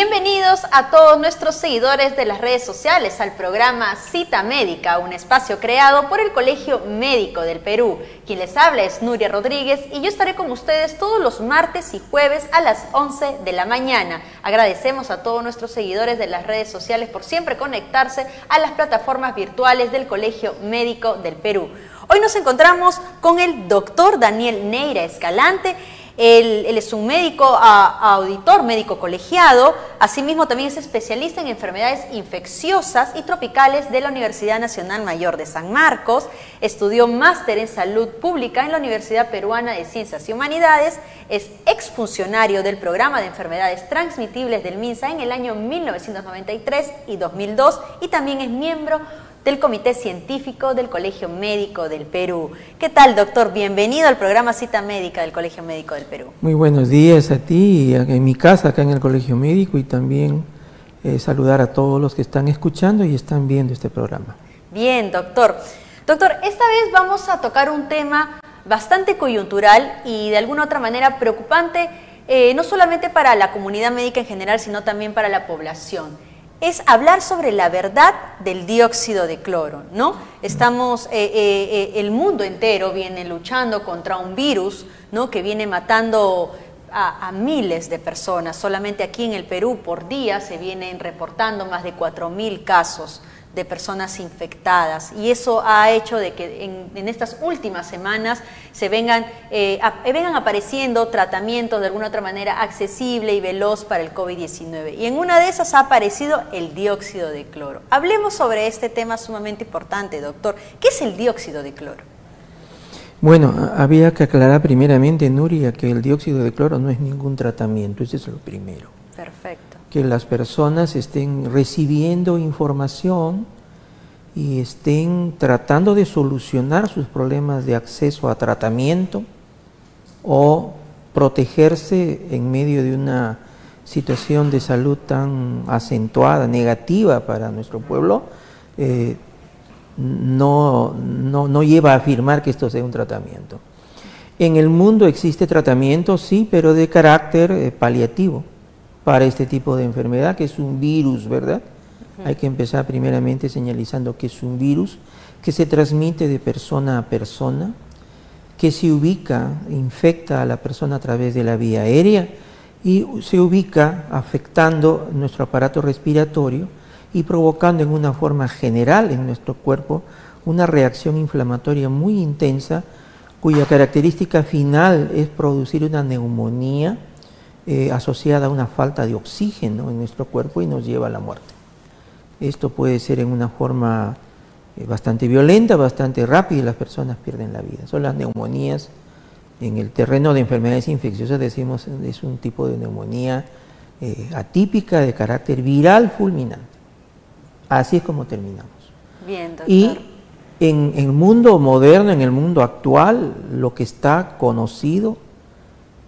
Bienvenidos a todos nuestros seguidores de las redes sociales al programa Cita Médica, un espacio creado por el Colegio Médico del Perú. Quien les habla es Nuria Rodríguez y yo estaré con ustedes todos los martes y jueves a las 11 de la mañana. Agradecemos a todos nuestros seguidores de las redes sociales por siempre conectarse a las plataformas virtuales del Colegio Médico del Perú. Hoy nos encontramos con el doctor Daniel Neira Escalante. Él, es un médico, auditor médico colegiado, asimismo también es especialista en enfermedades infecciosas y tropicales de la Universidad Nacional Mayor de San Marcos, estudió máster en salud pública en la Universidad Peruana de Ciencias y Humanidades, es exfuncionario del programa de enfermedades transmitibles del MINSA en el año 1993 y 2002 y también es miembro del Comité Científico del Colegio Médico del Perú. ¿Qué tal, doctor? Bienvenido al programa Cita Médica del Colegio Médico del Perú. Muy buenos días a ti, en mi casa, acá en el Colegio Médico, y también eh, saludar a todos los que están escuchando y están viendo este programa. Bien, doctor. Doctor, esta vez vamos a tocar un tema bastante coyuntural y de alguna otra manera preocupante, eh, no solamente para la comunidad médica en general, sino también para la población es hablar sobre la verdad del dióxido de cloro, ¿no? Estamos, eh, eh, eh, el mundo entero viene luchando contra un virus, ¿no? Que viene matando a, miles de personas. Solamente aquí en el Perú por día se vienen reportando más de 4.000 casos de personas infectadas y eso ha hecho de que en, estas últimas semanas se vengan, eh, vengan apareciendo tratamientos de alguna otra manera accesible y veloz para el COVID-19 y en una de esas ha aparecido el dióxido de cloro. Hablemos sobre este tema sumamente importante, doctor. ¿Qué es el dióxido de cloro? Bueno, había que aclarar primeramente, Nuria, que el dióxido de cloro no es ningún tratamiento, eso es lo primero. Perfecto que las personas estén recibiendo información y estén tratando de solucionar sus problemas de acceso a tratamiento o protegerse en medio de una situación de salud tan acentuada, negativa para nuestro pueblo, eh, no, no, lleva a afirmar que esto sea un tratamiento. En el mundo existe tratamiento, sí, pero de carácter eh, paliativo para este tipo de enfermedad, que es un virus, ¿verdad? Hay que empezar primeramente señalizando que es un virus que se transmite de persona a persona, que se ubica, infecta a la persona a través de la vía aérea y se ubica afectando nuestro aparato respiratorio y provocando en una forma general en nuestro cuerpo una reacción inflamatoria muy intensa cuya característica final es producir una neumonía eh, asociada a una falta de oxígeno en nuestro cuerpo y nos lleva a la muerte. Esto puede ser en una forma eh, bastante violenta, bastante rápida y las personas pierden la vida. Son las neumonías. En el terreno de enfermedades infecciosas decimos es un tipo de neumonía eh, atípica de carácter viral fulminante. Así es como terminamos. Bien, doctor. Y en el mundo moderno, en el mundo actual, lo que está conocido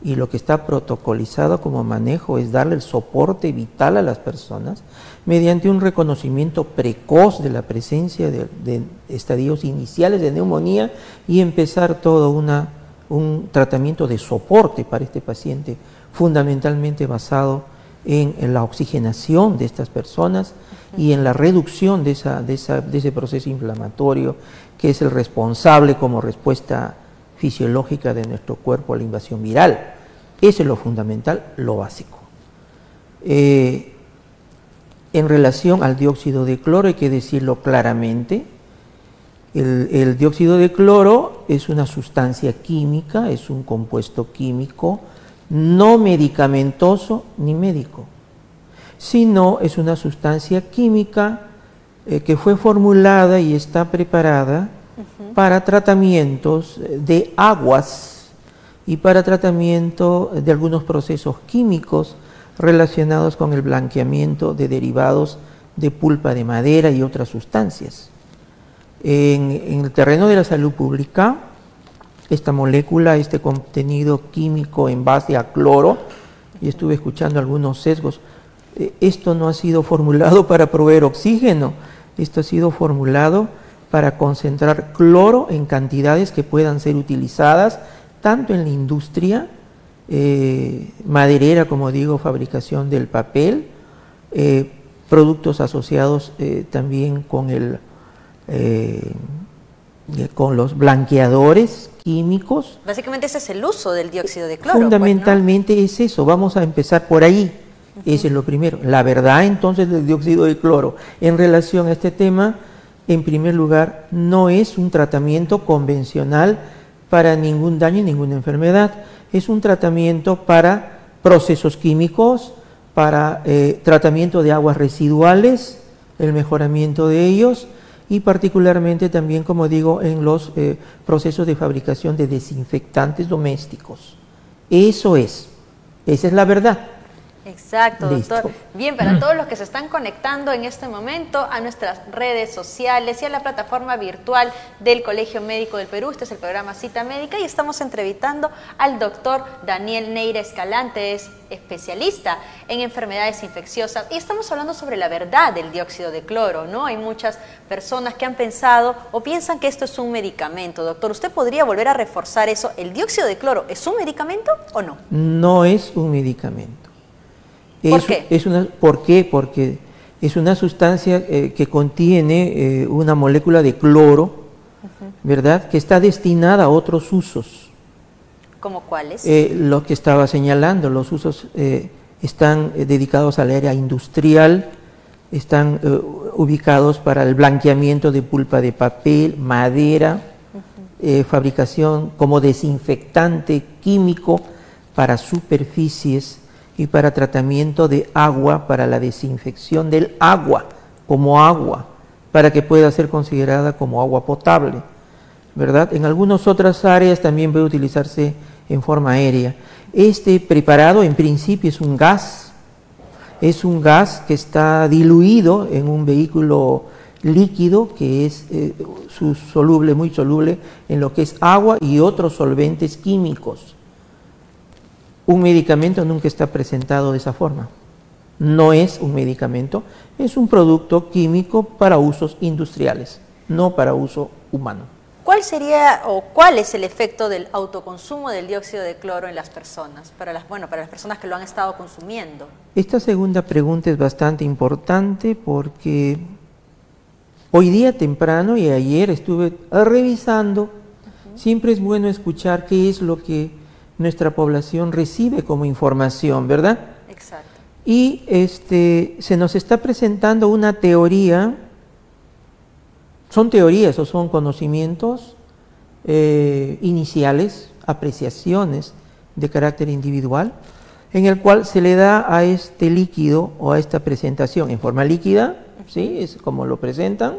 y lo que está protocolizado como manejo es darle el soporte vital a las personas mediante un reconocimiento precoz de la presencia de, estadios iniciales de neumonía y empezar todo una, un tratamiento de soporte para este paciente fundamentalmente basado en, la oxigenación de estas personas y en la reducción de, esa, de, esa, de ese proceso inflamatorio que es el responsable como respuesta fisiológica de nuestro cuerpo a la invasión viral. Eso es lo fundamental, lo básico. Eh, en relación al dióxido de cloro hay que decirlo claramente. El, dióxido de cloro es una sustancia química, es un compuesto químico no medicamentoso ni médico, sino es una sustancia química eh, que fue formulada y está preparada para tratamientos de aguas y para tratamiento de algunos procesos químicos relacionados con el blanqueamiento de derivados de pulpa de madera y otras sustancias. En, el terreno de la salud pública, esta molécula, este contenido químico en base a cloro, y estuve escuchando algunos sesgos, eh, esto no ha sido formulado para proveer oxígeno, esto ha sido formulado para concentrar cloro en cantidades que puedan ser utilizadas tanto en la industria eh, maderera, como digo, fabricación del papel eh, productos asociados eh, también con, el, con los blanqueadores químicos. Básicamente ese es el uso del dióxido de cloro. Pues, Fundamentalmente es eso, vamos a empezar por ahí. Ese es lo primero. La verdad entonces del dióxido de cloro en relación a este tema, en primer lugar, no es un tratamiento convencional para ningún daño y ninguna enfermedad. Es un tratamiento para procesos químicos, para eh, tratamiento de aguas residuales, el mejoramiento de ellos y particularmente también, como digo, en los eh, procesos de fabricación de desinfectantes domésticos. Eso es, esa es la verdad. Exacto, doctor. Bien, para todos los que se están conectando en este momento a nuestras redes sociales y a la plataforma virtual del Colegio Médico del Perú, este es el programa Cita Médica y estamos entrevistando al doctor Daniel Neira Escalante, es especialista en enfermedades infecciosas y estamos hablando sobre la verdad del dióxido de cloro, ¿no? Hay muchas personas que han pensado o piensan que esto es un medicamento. Doctor, ¿usted podría volver a reforzar eso? ¿El dióxido de cloro es un medicamento o no? No es un medicamento. ¿Por qué? Es una, ¿Por qué? Porque es una sustancia eh, que contiene eh, una molécula de cloro, ¿verdad? Que está destinada a otros usos. ¿Como cuáles? Eh, lo que estaba señalando, los usos están dedicados al área industrial, están ubicados para el blanqueamiento de pulpa de papel, madera, fabricación como desinfectante químico para superficies y para tratamiento de agua, para la desinfección del agua como agua, para que pueda ser considerada como agua potable. ¿verdad? En algunas otras áreas también puede utilizarse en forma aérea. Este preparado en principio es un gas, es un gas que está diluido en un vehículo líquido que es eh, soluble, muy soluble en lo que es agua y otros solventes químicos. Un medicamento nunca está presentado de esa forma. No es un medicamento, es un producto químico para usos industriales, no para uso humano. ¿Cuál sería o cuál es el efecto del autoconsumo del dióxido de cloro en las personas, para las, bueno, para las personas que lo han estado consumiendo? Esta segunda pregunta es bastante importante porque hoy día temprano y ayer estuve revisando, siempre es bueno escuchar qué es lo que nuestra población recibe como información, ¿verdad? Exacto. Y este, se nos está presentando una teoría, son teorías o son conocimientos eh, iniciales, apreciaciones de carácter individual, en el cual se le da a este líquido o a esta presentación en forma líquida, ¿sí? es como lo presentan,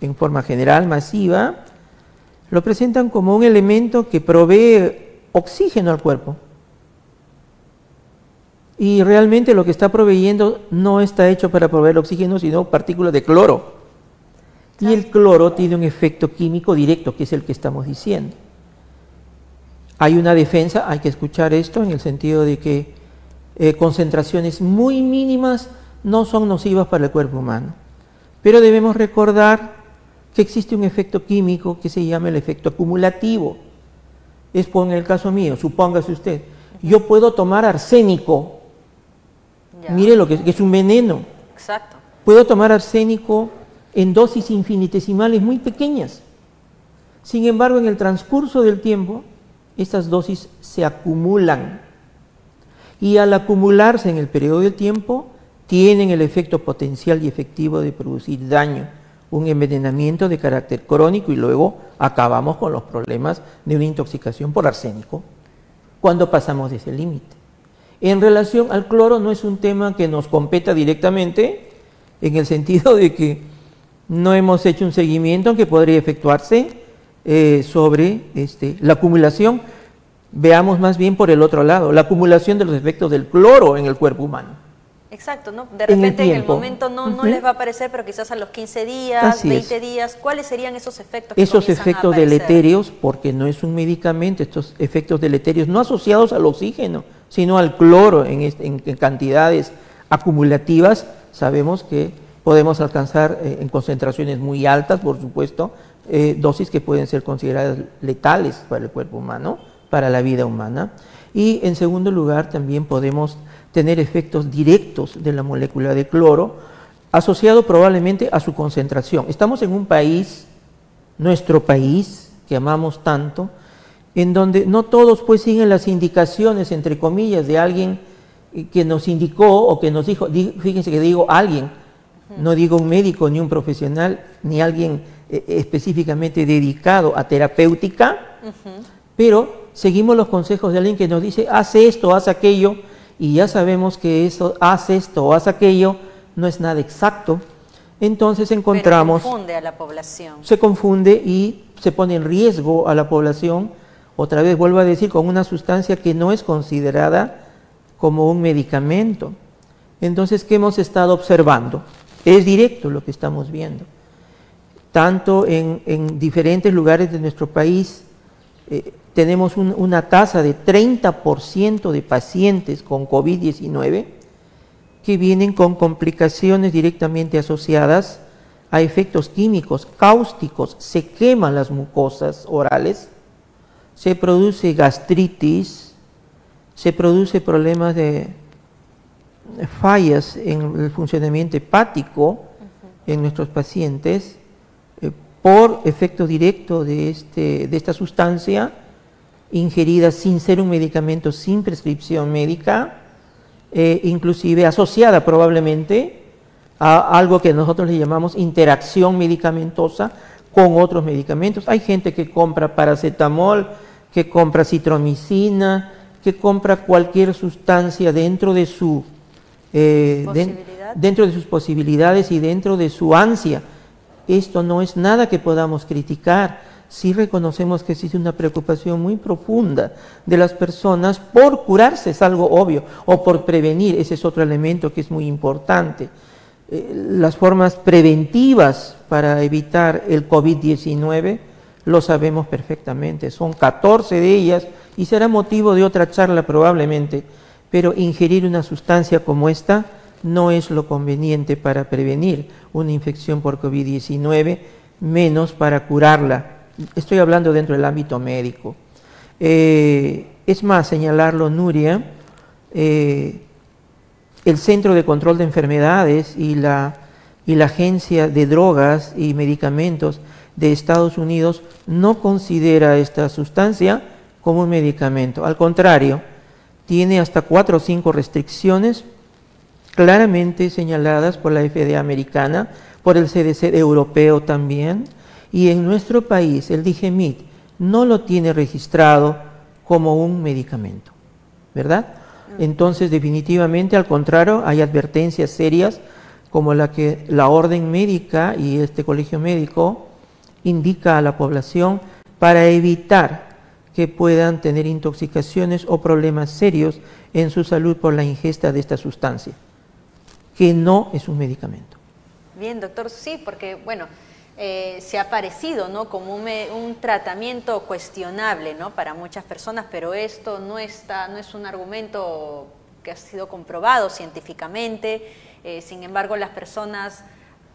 en forma general, masiva, lo presentan como un elemento que provee oxígeno al cuerpo. Y realmente lo que está proveyendo no está hecho para proveer oxígeno, sino partículas de cloro. Y el cloro tiene un efecto químico directo, que es el que estamos diciendo. Hay una defensa, hay que escuchar esto en el sentido de que eh, concentraciones muy mínimas no son nocivas para el cuerpo humano. Pero debemos recordar que existe un efecto químico que se llama el efecto acumulativo es por el caso mío, supóngase usted, yo puedo tomar arsénico, mire lo que es, un veneno. Exacto. Puedo tomar arsénico en dosis infinitesimales muy pequeñas. Sin embargo, en el transcurso del tiempo, estas dosis se acumulan. Y al acumularse en el periodo de tiempo, tienen el efecto potencial y efectivo de producir daño un envenenamiento de carácter crónico y luego acabamos con los problemas de una intoxicación por arsénico cuando pasamos de ese límite. En relación al cloro no es un tema que nos competa directamente en el sentido de que no hemos hecho un seguimiento que podría efectuarse eh, sobre este, la acumulación. Veamos más bien por el otro lado, la acumulación de los efectos del cloro en el cuerpo humano. Exacto, ¿no? De repente en el, momento no, no les va a aparecer, pero quizás a los 15 días, 20 días, ¿cuáles serían esos efectos? esos efectos deleterios, porque no es un medicamento, estos efectos deleterios no asociados al oxígeno, sino al cloro en, cantidades acumulativas, sabemos que podemos alcanzar eh, en concentraciones muy altas, por supuesto, eh, dosis que pueden ser consideradas letales para el cuerpo humano, para la vida humana. Y en segundo lugar, también podemos tener efectos directos de la molécula de cloro, asociado probablemente a su concentración. Estamos en un país, nuestro país, que amamos tanto, en donde no todos pues siguen las indicaciones, entre comillas, de alguien que nos indicó o que nos dijo, fíjense que digo alguien, no digo un médico ni un profesional, ni alguien eh, específicamente dedicado a terapéutica, pero seguimos los consejos de alguien que nos dice, haz esto, haz aquello, y ya sabemos que eso, haz esto o haz aquello, no es nada exacto. Entonces encontramos... se confunde a la población. Se confunde y se pone en riesgo a la población, otra vez vuelvo a decir, con una sustancia que no es considerada como un medicamento. Entonces, ¿qué hemos estado observando? Es directo lo que estamos viendo. Tanto en, diferentes lugares de nuestro país eh, tenemos una tasa de 30% de pacientes con COVID-19 que vienen con complicaciones directamente asociadas a efectos químicos cáusticos, se queman las mucosas orales, se produce gastritis, se produce problemas de fallas en el funcionamiento hepático en nuestros pacientes por efecto directo de, este, de esta sustancia ingerida sin ser un medicamento sin prescripción médica, eh, inclusive asociada probablemente a algo que nosotros le llamamos interacción medicamentosa con otros medicamentos. Hay gente que compra paracetamol, que compra citromicina, que compra cualquier sustancia dentro de su eh, dentro de sus posibilidades y dentro de su ansia. Esto no es nada que podamos criticar. Si reconocemos que existe una preocupación muy profunda de las personas por curarse, es algo obvio, o por prevenir, ese es otro elemento que es muy importante. Eh, las formas preventivas para evitar el COVID-19 lo sabemos perfectamente, son 14 de ellas y será motivo de otra charla probablemente pero ingerir una sustancia como esta no es lo conveniente para prevenir una infección por COVID-19, menos para curarla. Estoy hablando dentro del ámbito médico. Eh, es más, señalarlo, Nuria, eh, el Centro de Control de Enfermedades y la, y la Agencia de Drogas y Medicamentos de Estados Unidos no considera esta sustancia como un medicamento. Al contrario, tiene hasta cuatro o cinco restricciones claramente señaladas por la FDA americana, por el CDC europeo también, y en nuestro país el DIGEMIT no lo tiene registrado como un medicamento, ¿verdad? Mm. Entonces, definitivamente, al contrario, hay advertencias serias como la que la orden médica y este colegio médico indica a la población para evitar que puedan tener intoxicaciones o problemas serios en su salud por la ingesta de esta sustancia, que no es un medicamento. Bien, doctor, sí, porque bueno, eh, se ha parecido ¿no? como un, tratamiento cuestionable ¿no? para muchas personas, pero esto no, está, no es un argumento que ha sido comprobado científicamente, eh, sin embargo las personas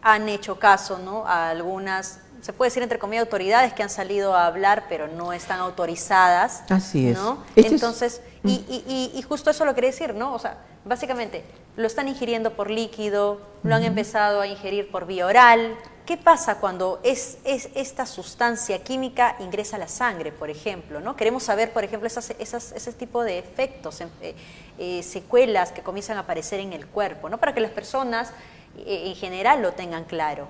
han hecho caso ¿no? a algunas se puede decir entre comillas autoridades que han salido a hablar pero no están autorizadas. Así es. ¿no? Este Entonces, y, justo eso lo quería decir, ¿no? O sea, básicamente lo están ingiriendo por líquido, lo han empezado a ingerir por vía oral. ¿Qué pasa cuando es, es, esta sustancia química ingresa a la sangre, por ejemplo? ¿no? Queremos saber, por ejemplo, esas, esas, ese tipo de efectos, eh, eh, secuelas que comienzan a aparecer en el cuerpo, ¿no? para que las personas eh, en general lo tengan claro.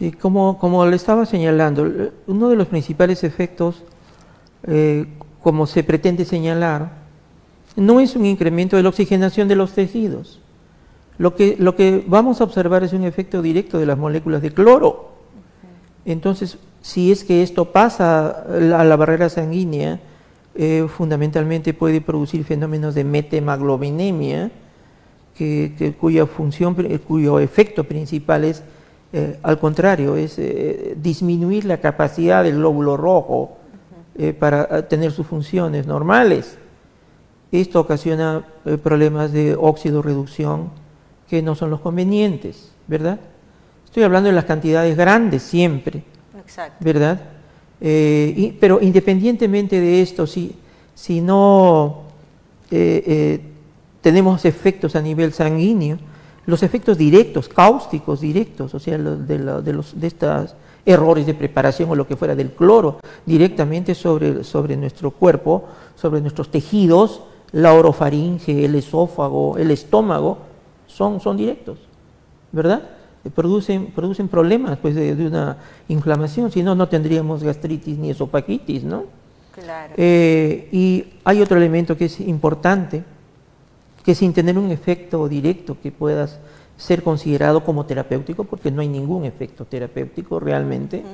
Y como, como le estaba señalando, uno de los principales efectos, como se pretende señalar, no es un incremento de la oxigenación de los tejidos. Lo que, lo que vamos a observar es un efecto directo de las moléculas de cloro. Entonces, si es que esto pasa a la barrera sanguínea, eh, fundamentalmente puede producir fenómenos de metemaglobinemia, que, cuya función, cuyo efecto principal es eh, al contrario, es eh, disminuir la capacidad del glóbulo rojo eh, para tener sus funciones normales. Esto ocasiona problemas de óxido reducción que no son los convenientes, ¿verdad? Estoy hablando de las cantidades grandes siempre, ¿verdad? pero independientemente de esto, si, si no tenemos efectos a nivel sanguíneo, los efectos directos, cáusticos directos, o sea, de, los, de estos errores de preparación o lo que fuera del cloro directamente sobre, sobre nuestro cuerpo, sobre nuestros tejidos, la orofaringe, el esófago, el estómago, son, son directos, ¿verdad? Producen, producen problemas pues, de, una inflamación, si no, no tendríamos gastritis ni esofagitis, ¿no? Claro. Eh, y hay otro elemento que es importante, que sin tener un efecto directo que puedas ser considerado como terapéutico, porque no hay ningún efecto terapéutico realmente,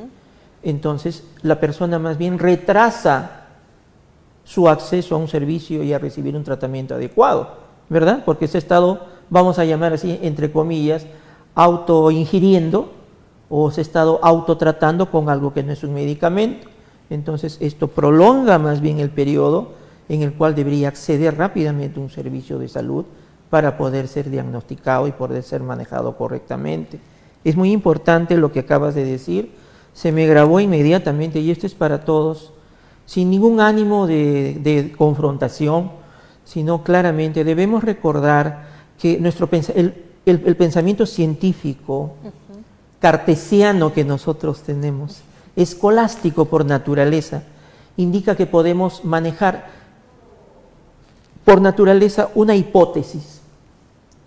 entonces la persona más bien retrasa su acceso a un servicio y a recibir un tratamiento adecuado, ¿verdad? Porque se ha estado, vamos a llamar así, entre comillas, autoingiriendo o se ha estado autotratando con algo que no es un medicamento. Entonces esto prolonga más bien el periodo en el cual debería acceder rápidamente a un servicio de salud para poder ser diagnosticado y poder ser manejado correctamente. Es muy importante lo que acabas de decir, se me grabó inmediatamente y esto es para todos, sin ningún ánimo de, confrontación, sino claramente debemos recordar que nuestro el, el, pensamiento científico cartesiano que nosotros tenemos, escolástico por naturaleza, indica que podemos manejar por naturaleza una hipótesis.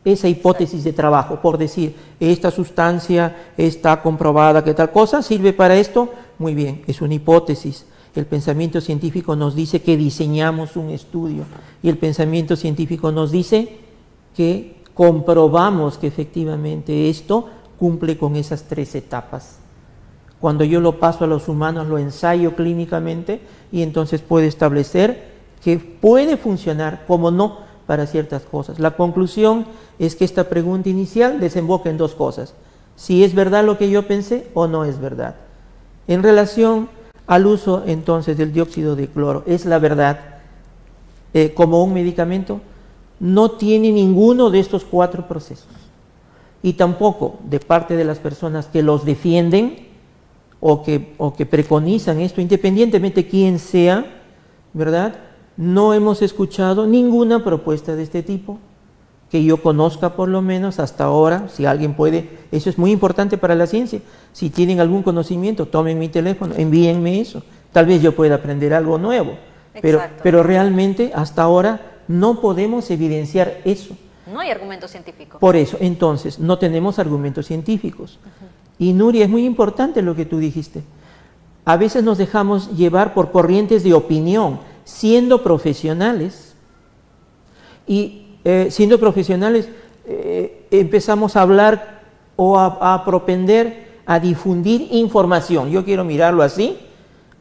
Esa hipótesis de trabajo, por decir, esta sustancia está comprobada que tal cosa sirve para esto, muy bien, es una hipótesis. El pensamiento científico nos dice que diseñamos un estudio y el pensamiento científico nos dice que comprobamos que efectivamente esto cumple con esas tres etapas. Cuando yo lo paso a los humanos, lo ensayo clínicamente y entonces puede establecer que puede funcionar como no para ciertas cosas. La conclusión es que esta pregunta inicial desemboca en dos cosas. Si es verdad lo que yo pensé o no es verdad. En relación al uso entonces del dióxido de cloro, ¿es la verdad eh, como un medicamento? No tiene ninguno de estos cuatro procesos. Y tampoco de parte de las personas que los defienden o que, o que preconizan esto, independientemente quién sea, ¿verdad? no hemos escuchado ninguna propuesta de este tipo, que yo conozca por lo menos hasta ahora, si alguien puede, eso es muy importante para la ciencia, si tienen algún conocimiento, tomen mi teléfono, envíenme eso, tal vez yo pueda aprender algo nuevo, pero, pero realmente hasta ahora no podemos evidenciar eso. No hay argumentos científicos. Por eso, entonces, no tenemos argumentos científicos. Y Nuria, es muy importante lo que tú dijiste. A veces nos dejamos llevar por corrientes de opinión siendo profesionales. Y eh, siendo profesionales eh, empezamos a hablar o a, a propender a difundir información. Yo quiero mirarlo así,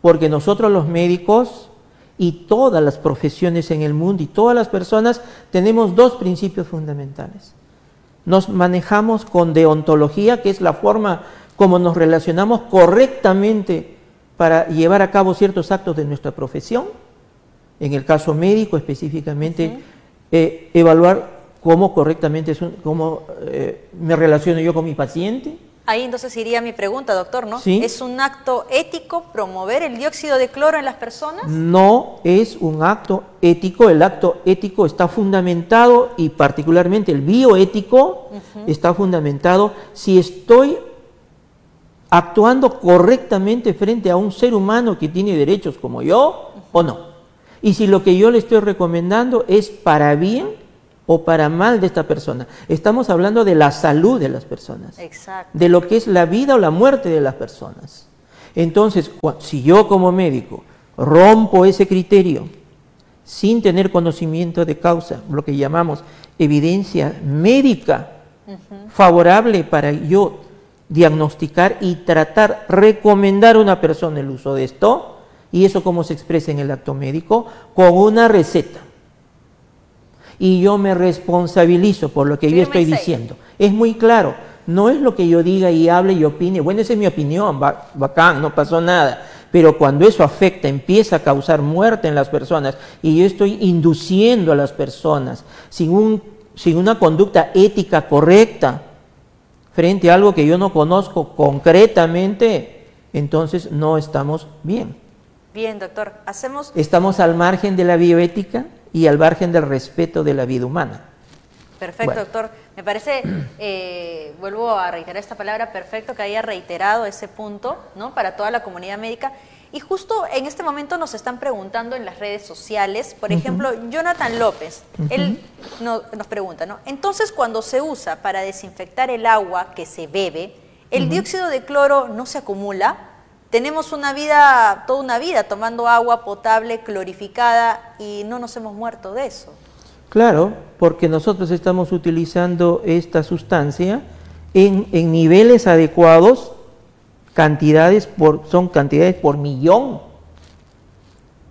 porque nosotros los médicos y todas las profesiones en el mundo y todas las personas tenemos dos principios fundamentales. Nos manejamos con deontología, que es la forma como nos relacionamos correctamente para llevar a cabo ciertos actos de nuestra profesión en el caso médico específicamente, eh, evaluar cómo correctamente, cómo eh, me relaciono yo con mi paciente. Ahí entonces iría mi pregunta, doctor, ¿no? ¿Es un acto ético promover el dióxido de cloro en las personas? No es un acto ético, el acto ético está fundamentado y particularmente el bioético está fundamentado si estoy actuando correctamente frente a un ser humano que tiene derechos como yo o no. Y si lo que yo le estoy recomendando es para bien o para mal de esta persona. Estamos hablando de la salud de las personas, de lo que es la vida o la muerte de las personas. Entonces, si yo como médico rompo ese criterio sin tener conocimiento de causa, lo que llamamos evidencia médica favorable para yo diagnosticar y tratar, recomendar a una persona el uso de esto, ¿Y eso cómo se expresa en el acto médico? Con una receta. Y yo me responsabilizo por lo que yo estoy diciendo. Es muy claro. No es lo que yo diga y hable y opine. Bueno, esa es mi opinión, bacán, no pasó nada. Pero cuando eso afecta, empieza a causar muerte en las personas y yo estoy induciendo a las personas sin, un, sin una conducta ética correcta frente a algo que yo no conozco concretamente, entonces no estamos bien. Bien, doctor, hacemos... Estamos al margen de la bioética y al margen del respeto de la vida humana. Perfecto, doctor. Me parece, eh, vuelvo a reiterar esta palabra, perfecto que haya reiterado ese punto, ¿no? Para toda la comunidad médica. Y justo en este momento nos están preguntando en las redes sociales, por ejemplo, Jonathan López, él nos pregunta, ¿no? Entonces, cuando se usa para desinfectar el agua que se bebe, ¿el dióxido de cloro no se acumula? Tenemos una vida, toda una vida tomando agua potable, clorificada, y no nos hemos muerto de eso. Claro, porque nosotros estamos utilizando esta sustancia en, niveles adecuados, cantidades son cantidades por millón,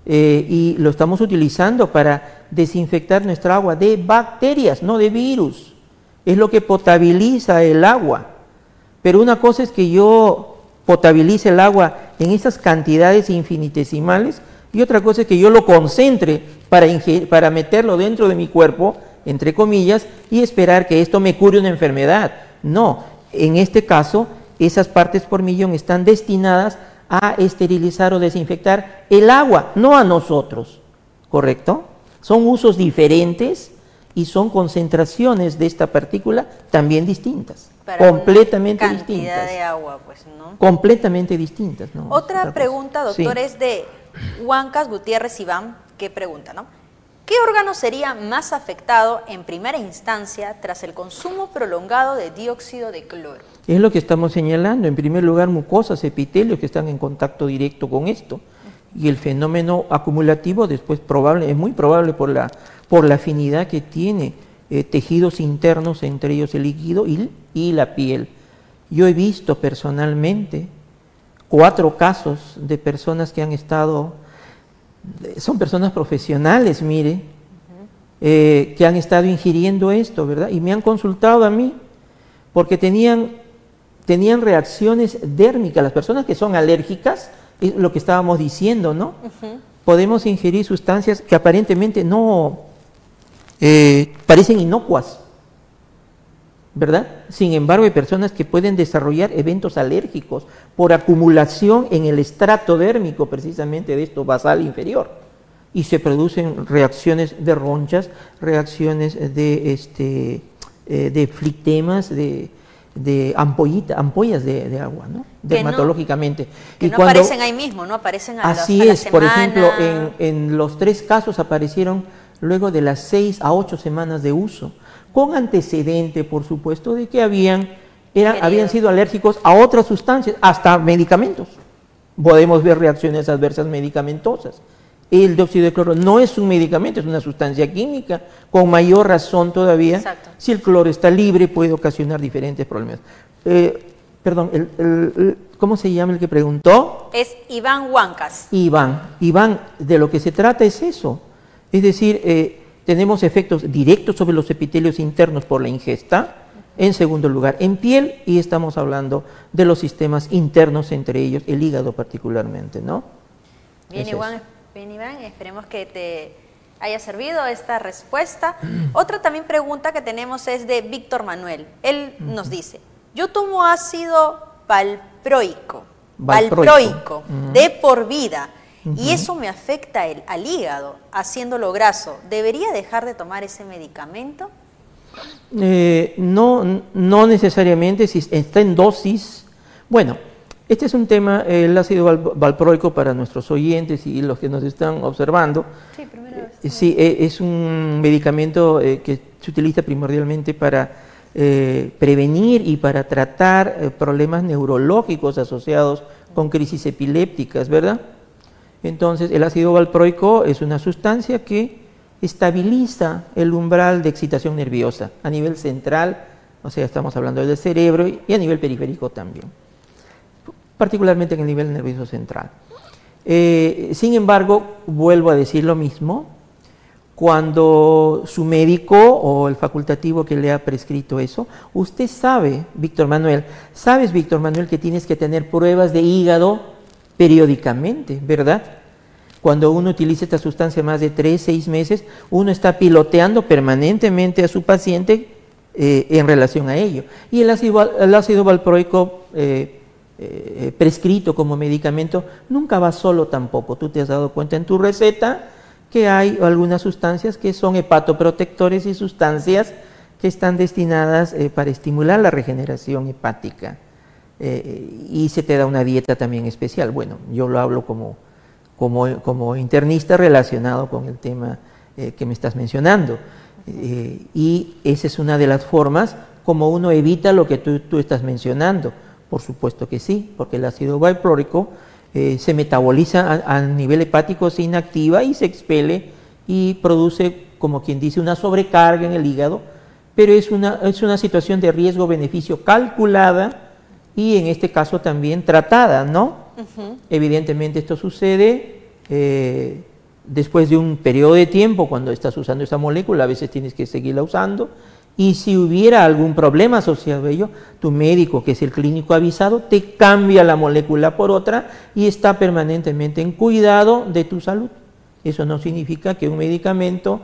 eh, y lo estamos utilizando para desinfectar nuestra agua de bacterias, no de virus. Es lo que potabiliza el agua. Pero una cosa es que yo potabilice el agua en esas cantidades infinitesimales y otra cosa es que yo lo concentre para, para meterlo dentro de mi cuerpo, entre comillas, y esperar que esto me cure una enfermedad. No, en este caso, esas partes por millón están destinadas a esterilizar o desinfectar el agua, no a nosotros, ¿correcto? Son usos diferentes y son concentraciones de esta partícula también distintas, completamente distintas. de agua, pues, ¿no? Completamente distintas, ¿no? Otra pregunta, doctor, es de Huancas Gutiérrez Iván, que pregunta, ¿no? ¿Qué órgano sería más afectado en primera instancia tras el consumo prolongado de dióxido de cloro? Es lo que estamos señalando. En primer lugar, mucosas, epitelios que están en contacto directo con esto. Y el fenómeno acumulativo después probable, es muy probable por la, por la afinidad que tiene eh, tejidos internos, entre ellos el líquido y, y la piel. Yo he visto personalmente cuatro casos de personas que han estado, son personas profesionales, mire, eh, que han estado ingiriendo esto, ¿verdad? Y me han consultado a mí porque tenían, tenían reacciones dérmicas. Las personas que son alérgicas, es lo que estábamos diciendo, ¿no? Podemos ingerir sustancias que aparentemente no eh, parecen inocuas ¿verdad? Sin embargo, hay personas que pueden desarrollar eventos alérgicos por acumulación en el estrato dérmico precisamente de esto basal inferior. Y se producen reacciones de ronchas, reacciones de, este, eh, de flictemas, de, de ampollas de, agua, ¿no? Dermatológicamente. Que no, aparecen ahí mismo, ¿no? Aparecen a Así es, por ejemplo, en, en los tres casos aparecieron luego de las seis a ocho semanas de uso con antecedente, por supuesto, de que habían, eran, habían sido alérgicos a otras sustancias, hasta medicamentos. Podemos ver reacciones adversas medicamentosas. El dióxido de cloro no es un medicamento, es una sustancia química, con mayor razón todavía. Si el cloro está libre puede ocasionar diferentes problemas. Eh, perdón, ¿cómo se llama el que preguntó? Es Iván Huancas. Iván, Iván, de lo que se trata es eso. Es decir, eh, tenemos efectos directos sobre los epitelios internos por la ingesta, en segundo lugar en piel y estamos hablando de los sistemas internos, entre ellos el hígado particularmente, ¿no? Bien, Iván, bien Iván, esperemos que te haya servido esta respuesta. Otra también pregunta que tenemos es de Víctor Manuel. Él nos dice, yo tomo ácido valproico, valproico, de por vida y eso me afecta el, al hígado, haciéndolo graso. ¿Debería dejar de tomar ese medicamento? Eh, no, no necesariamente, si está en dosis. Bueno, este es un tema, el ácido valproico para nuestros oyentes y los que nos están observando. Sí, primero. Eh, sí, eh, es un medicamento que se utiliza primordialmente para prevenir y para tratar problemas neurológicos asociados con crisis epilépticas, ¿verdad? Entonces, el ácido valproico es una sustancia que estabiliza el umbral de excitación nerviosa a nivel central, o sea, estamos hablando del cerebro y a nivel periférico también, particularmente en el nivel nervioso central. Eh, sin embargo, vuelvo a decir lo mismo, cuando su médico o el facultativo que le ha prescrito eso, usted sabe, Víctor Manuel, sabes, Víctor Manuel, que tienes que tener pruebas de hígado periódicamente, ¿verdad? Cuando uno utiliza esta sustancia más de tres, seis meses, uno está piloteando permanentemente a su paciente eh, en relación a ello. Y el ácido, el ácido valproico eh, eh, prescrito como medicamento nunca va solo tampoco. Tú te has dado cuenta en tu receta que hay algunas sustancias que son hepatoprotectores y sustancias que están destinadas para estimular la regeneración hepática y se te da una dieta también especial. Bueno, yo lo hablo como, como, internista relacionado con el tema que me estás mencionando. y esa es una de las formas como uno evita lo que tú, tú estás mencionando. Por supuesto que sí, porque el ácido valproico eh, se metaboliza a, nivel hepático, se inactiva y se expele y produce, como quien dice, una sobrecarga en el hígado, pero es una, es una situación de riesgo-beneficio calculada y en este caso también tratada, ¿no? Evidentemente esto sucede eh, después de un periodo de tiempo cuando estás usando esa molécula, a veces tienes que seguirla usando y si hubiera algún problema asociado a ello, tu médico, que es el clínico avisado, te cambia la molécula por otra y está permanentemente en cuidado de tu salud. Eso no significa que un medicamento,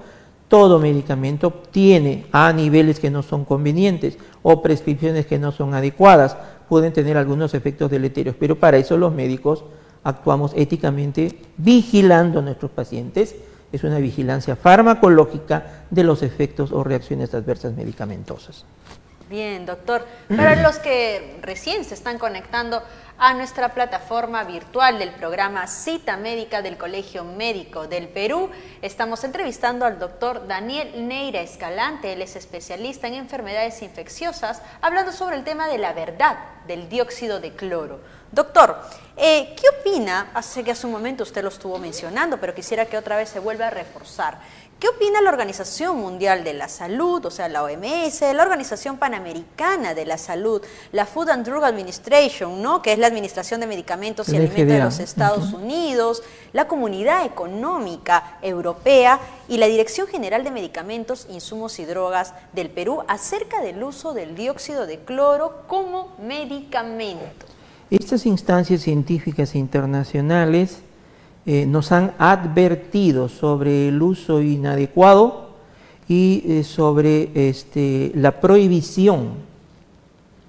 todo medicamento, tiene a niveles que no son convenientes o prescripciones que no son adecuadas. Pueden tener algunos efectos deleterios, pero para eso los médicos actuamos éticamente vigilando a nuestros pacientes es una vigilancia farmacológica de los efectos o reacciones adversas medicamentosas. Bien, doctor. Para los que recién se están conectando a nuestra plataforma virtual del programa Cita Médica del Colegio Médico del Perú, estamos entrevistando al doctor Daniel Neira Escalante. Él es especialista en enfermedades infecciosas, hablando sobre el tema de la verdad del dióxido de cloro. Doctor, eh, ¿qué opina? Hace que hace un momento usted lo estuvo mencionando, pero quisiera que otra vez se vuelva a reforzar. ¿Qué opina la Organización Mundial de la Salud, o sea, la OMS, la Organización Panamericana de la Salud, la Food and Drug Administration, ¿no? que es la Administración de Medicamentos y Alimentos de los Estados Unidos, la Comunidad Económica Europea y la Dirección General de Medicamentos, Insumos y Drogas del Perú acerca del uso del dióxido de cloro como medicamento? Estas instancias científicas internacionales eh, nos han advertido sobre el uso inadecuado y eh, sobre este, la prohibición,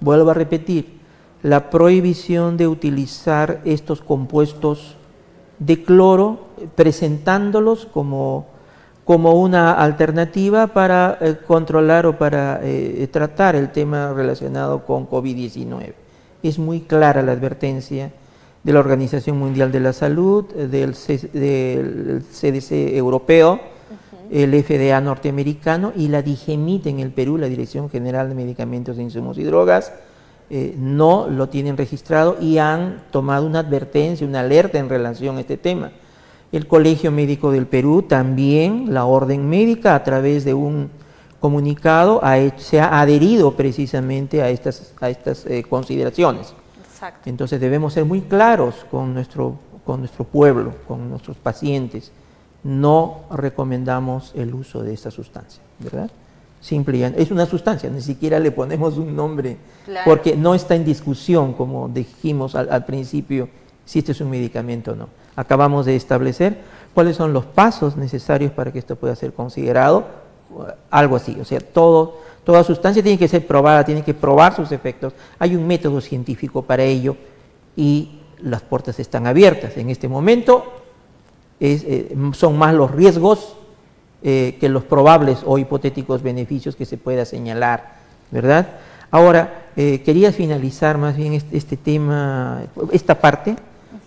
vuelvo a repetir, la prohibición de utilizar estos compuestos de cloro, presentándolos como, como una alternativa para eh, controlar o para tratar el tema relacionado con COVID-19 es muy clara la advertencia de la Organización Mundial de la Salud, del, CDC europeo, el FDA norteamericano y la DIGEMIT en el Perú, la Dirección General de Medicamentos, Insumos y Drogas, eh, no lo tienen registrado y han tomado una advertencia, una alerta en relación a este tema. El Colegio Médico del Perú también, la Orden Médica, a través de un comunicado se ha adherido precisamente a estas, a estas eh, consideraciones. Entonces debemos ser muy claros con nuestro, con nuestro pueblo, con nuestros pacientes. No recomendamos el uso de esta sustancia, ¿verdad? Simple es una sustancia, ni siquiera le ponemos un nombre, porque no está en discusión, como dijimos al, al principio, si este es un medicamento o no. Acabamos de establecer cuáles son los pasos necesarios para que esto pueda ser considerado algo así. O sea, todo, toda sustancia tiene que ser probada, tiene que probar sus efectos. Hay un método científico para ello y las puertas están abiertas. En este momento eh, son más los riesgos eh, que los probables o hipotéticos beneficios que se pueda señalar, ¿verdad? Ahora, eh, quería finalizar más bien este, este tema, esta parte,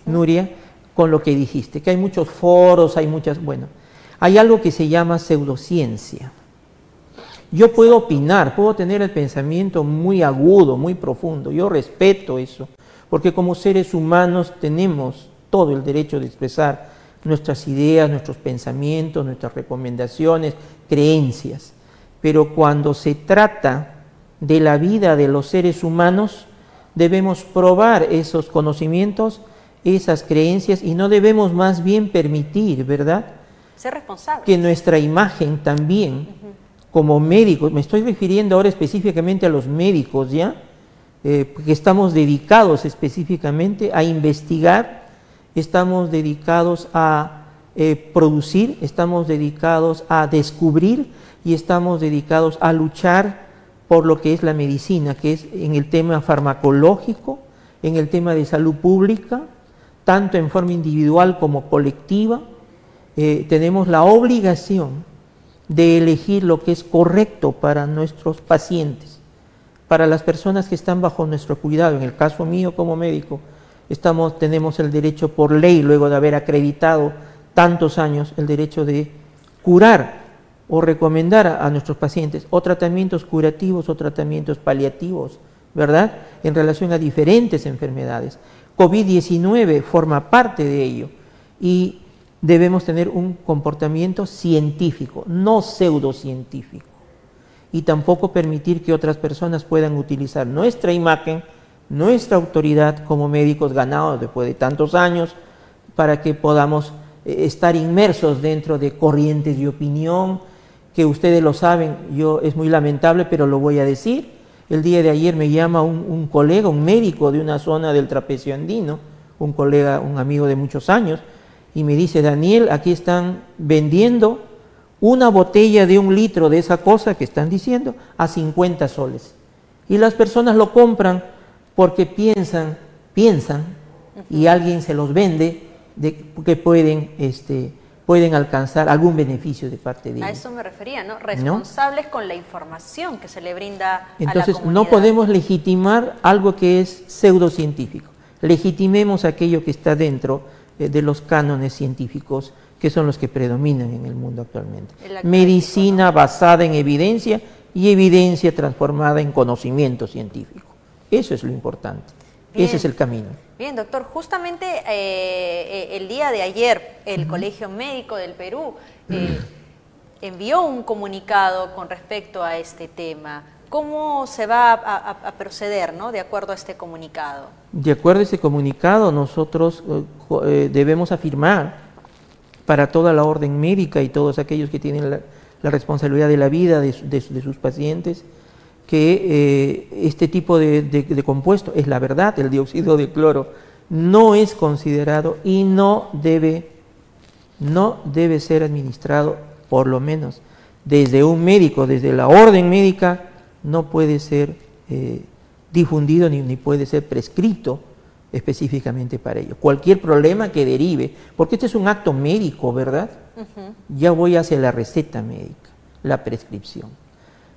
Nuria, con lo que dijiste, que hay muchos foros, hay muchas, bueno, hay algo que se llama pseudociencia. Yo puedo opinar, puedo tener el pensamiento muy agudo, muy profundo. Yo respeto eso, porque como seres humanos tenemos todo el derecho de expresar nuestras ideas, nuestros pensamientos, nuestras recomendaciones, creencias. Pero cuando se trata de la vida de los seres humanos, debemos probar esos conocimientos, esas creencias, y no debemos más bien permitir, ¿verdad? Ser responsable. Que nuestra imagen también, como médicos, me estoy refiriendo ahora específicamente a los médicos, ¿ya? Eh, que estamos dedicados específicamente a investigar, estamos dedicados a eh, producir, estamos dedicados a descubrir y estamos dedicados a luchar por lo que es la medicina, que es en el tema farmacológico, en el tema de salud pública, tanto en forma individual como colectiva, eh, tenemos la obligación de elegir lo que es correcto para nuestros pacientes, para las personas que están bajo nuestro cuidado. En el caso mío como médico, estamos, tenemos el derecho por ley, luego de haber acreditado tantos años, el derecho de curar o recomendar a, nuestros pacientes o tratamientos curativos o tratamientos paliativos, ¿verdad? En relación a diferentes enfermedades. COVID-19 forma parte de ello y debemos tener un comportamiento científico, no pseudocientífico. Y tampoco permitir que otras personas puedan utilizar nuestra imagen, nuestra autoridad como médicos ganados después de tantos años, para que podamos eh, estar inmersos dentro de corrientes de opinión, que ustedes lo saben, yo es muy lamentable, pero lo voy a decir. El día de ayer me llama un, un colega, un médico de una zona del trapecio andino, un colega, un amigo de muchos años, y me dice, Daniel, aquí están vendiendo una botella de un litro de esa cosa que están diciendo a 50 soles. Y las personas lo compran porque piensan, piensan, y alguien se los vende, de que pueden, este, pueden alcanzar algún beneficio de parte de ellos. A eso me refería, ¿no? Responsables con la información que se le brinda Entonces, a la no podemos legitimar algo que es pseudocientífico. Legitimemos aquello que está dentro de los cánones científicos que son los que predominan en el mundo actualmente. Medicina basada en evidencia y evidencia transformada en conocimiento científico. Eso es lo importante. Ese es el camino. Bien, doctor, justamente eh, eh, el día de ayer el Colegio Médico del Perú envió un comunicado con respecto a este tema. ¿Cómo se va a, proceder ¿no? de acuerdo a este comunicado? De acuerdo a este comunicado, nosotros eh, debemos afirmar para toda la orden médica y todos aquellos que tienen la, responsabilidad de la vida de, sus pacientes, que eh, este tipo de, de, compuesto es la verdad, el dióxido de cloro no es considerado y no debe, no debe ser administrado, por lo menos desde un médico, desde la orden médica, no puede ser eh, difundido ni, puede ser prescrito específicamente para ello. Cualquier problema que derive, porque este es un acto médico, ¿verdad? Ya voy hacia la receta médica, la prescripción.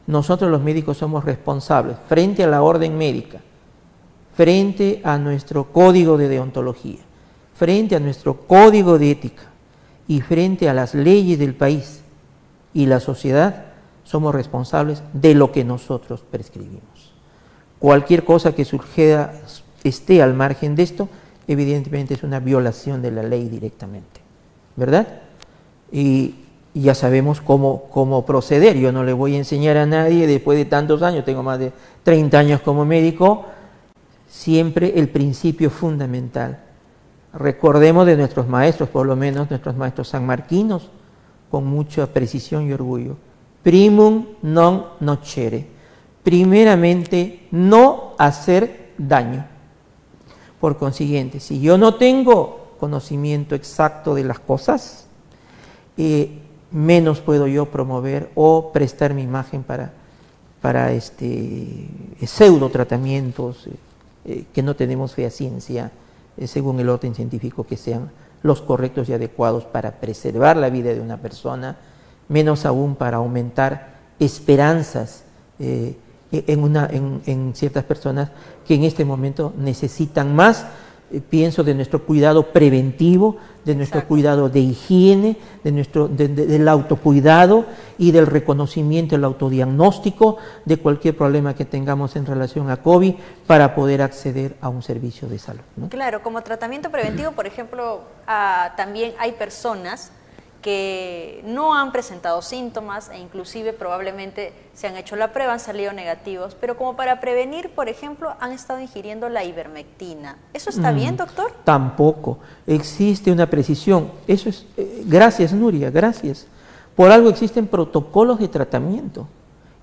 Nosotros los médicos somos responsables frente a la orden médica, frente a nuestro código de deontología, frente a nuestro código de ética y frente a las leyes del país y la sociedad somos responsables de lo que nosotros prescribimos. Cualquier cosa que surgiera, esté al margen de esto, evidentemente es una violación de la ley directamente, ¿verdad? Y ya sabemos cómo, cómo proceder. Yo no le voy a enseñar a nadie después de tantos años, tengo más de 30 años como médico, siempre el principio fundamental. Recordemos de nuestros maestros, por lo menos nuestros maestros sanmarquinos, con mucha precisión y orgullo primum non nocere. Primeramente, no hacer daño. Por consiguiente, si yo no tengo conocimiento exacto de las cosas, eh, menos puedo yo promover o prestar mi imagen para, para este, pseudo tratamientos eh, eh, que no tenemos fe a ciencia, según el orden científico, que sean los correctos y adecuados para preservar la vida de una persona, menos aún para aumentar esperanzas eh, en, una, en, ciertas personas que en este momento necesitan más. Eh, pienso de nuestro cuidado preventivo, de nuestro cuidado de higiene, de nuestro, del autocuidado y del reconocimiento, el autodiagnóstico de cualquier problema que tengamos en relación a COVID para poder acceder a un servicio de salud. Claro, como tratamiento preventivo, por ejemplo, ah, también hay personas que no han presentado síntomas e inclusive probablemente se han hecho la prueba, han salido negativos, pero como para prevenir, por ejemplo, han estado ingiriendo la ivermectina. ¿Eso está bien, mm, doctor? Tampoco. Existe una precisión. Eso es, eh, gracias, Nuria, gracias. Por algo existen protocolos de tratamiento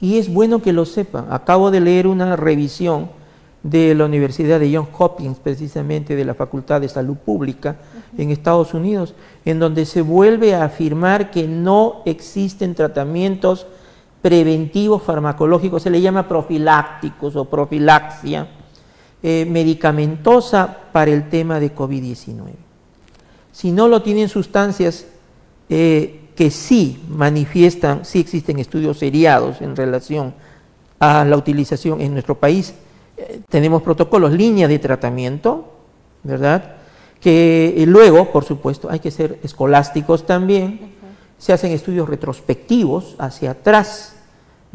y es bueno que lo sepan. Acabo de leer una revisión de la Universidad de Johns Hopkins, precisamente de la Facultad de Salud Pública en Estados Unidos, en donde se vuelve a afirmar que no existen tratamientos preventivos farmacológicos, se le llama profilácticos o profilaxia eh, medicamentosa para el tema de COVID-19. Si no lo tienen sustancias eh, que sí manifiestan, sí existen estudios seriados en relación a la utilización en nuestro país. Eh, tenemos protocolos, líneas de tratamiento, ¿verdad? Que luego, por supuesto, hay que ser escolásticos también. Se hacen estudios retrospectivos hacia atrás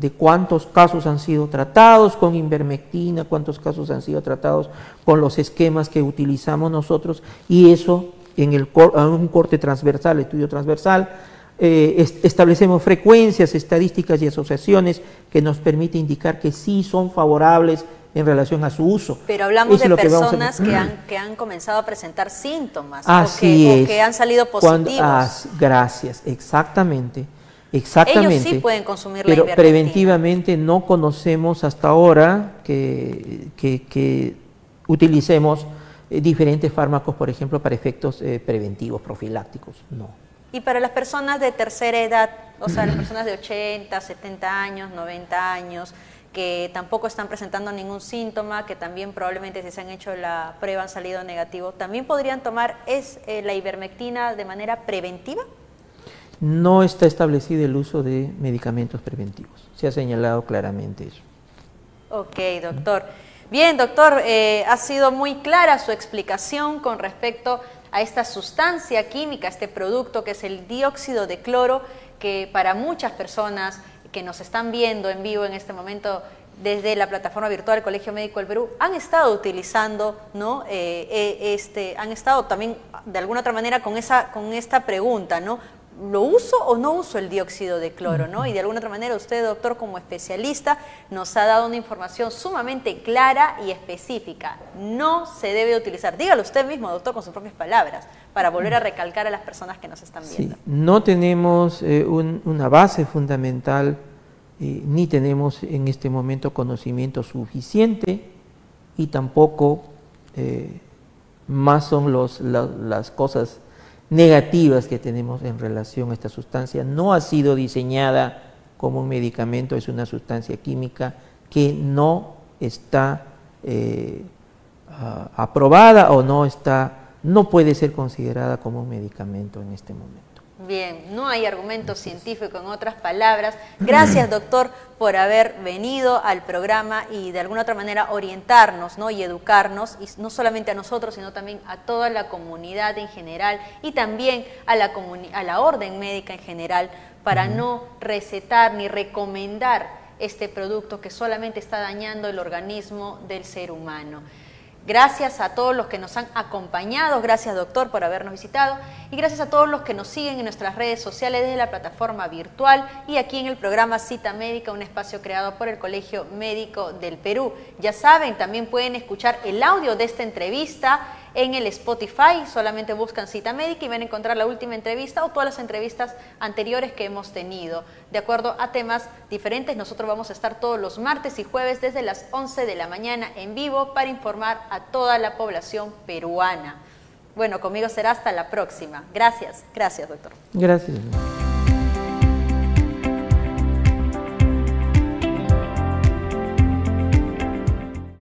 de cuántos casos han sido tratados con invermectina, cuántos casos han sido tratados con los esquemas que utilizamos nosotros y eso en, el, un corte transversal, estudio transversal, eh, establecemos frecuencias, estadísticas y asociaciones que nos permite indicar que sí son favorables en relación a su uso. Pero hablamos de personas que, han, que han comenzado a presentar síntomas Así o, que, han salido positivos. gracias, exactamente. Exactamente. Ellos sí pueden consumir Pero preventivamente no conocemos hasta ahora que, que, utilicemos eh, diferentes fármacos, por ejemplo, para efectos eh, preventivos, profilácticos. No. Y para las personas de tercera edad, o sea, las personas de 80, 70 años, 90 años, que tampoco están presentando ningún síntoma, que también probablemente si se han hecho la prueba han salido negativo, ¿también podrían tomar es, eh, la ivermectina de manera preventiva? no está establecido el uso de medicamentos preventivos. Se ha señalado claramente eso. Ok, doctor. Bien, doctor, eh, ha sido muy clara su explicación con respecto a esta sustancia química, este producto que es el dióxido de cloro, que para muchas personas que nos están viendo en vivo en este momento desde la plataforma virtual Colegio Médico del Perú han estado utilizando, ¿no? Eh, eh, este, han estado también de alguna otra manera con esa, con esta pregunta, ¿no? ¿Lo uso o no uso el dióxido de cloro? ¿no? Y de alguna otra manera usted, doctor, como especialista, nos ha dado una información sumamente clara y específica. No se debe utilizar. Dígalo usted mismo, doctor, con sus propias palabras, para volver a recalcar a las personas que nos están viendo. no tenemos eh, una base fundamental, eh, ni tenemos en este momento conocimiento suficiente y tampoco eh, más son las cosas negativas que tenemos en relación a esta sustancia. No ha sido diseñada como un medicamento, es una sustancia química que no está eh, aprobada o no está, no puede ser considerada como un medicamento en este momento. Bien, no hay argumento científico en otras palabras. Gracias, doctor, por haber venido al programa y de alguna otra manera orientarnos ¿no? y educarnos, y no solamente a nosotros, sino también a toda la comunidad en general y también a la, a la orden médica en general para no recetar ni recomendar este producto que solamente está dañando el organismo del ser humano. Gracias a todos los que nos han acompañado, gracias doctor por habernos visitado y gracias a todos los que nos siguen en nuestras redes sociales desde la plataforma virtual y aquí en el programa Cita Médica, un espacio creado por el Colegio Médico del Perú. Ya saben, también pueden escuchar el audio de esta entrevista en el Spotify, solamente buscan cita médica y van a encontrar la última entrevista o todas las entrevistas anteriores que hemos tenido. De acuerdo a temas diferentes, nosotros vamos a estar todos los martes y jueves desde las 11 de la mañana en vivo para informar a toda la población peruana. Bueno, conmigo será hasta la próxima. Gracias, gracias doctor. Gracias.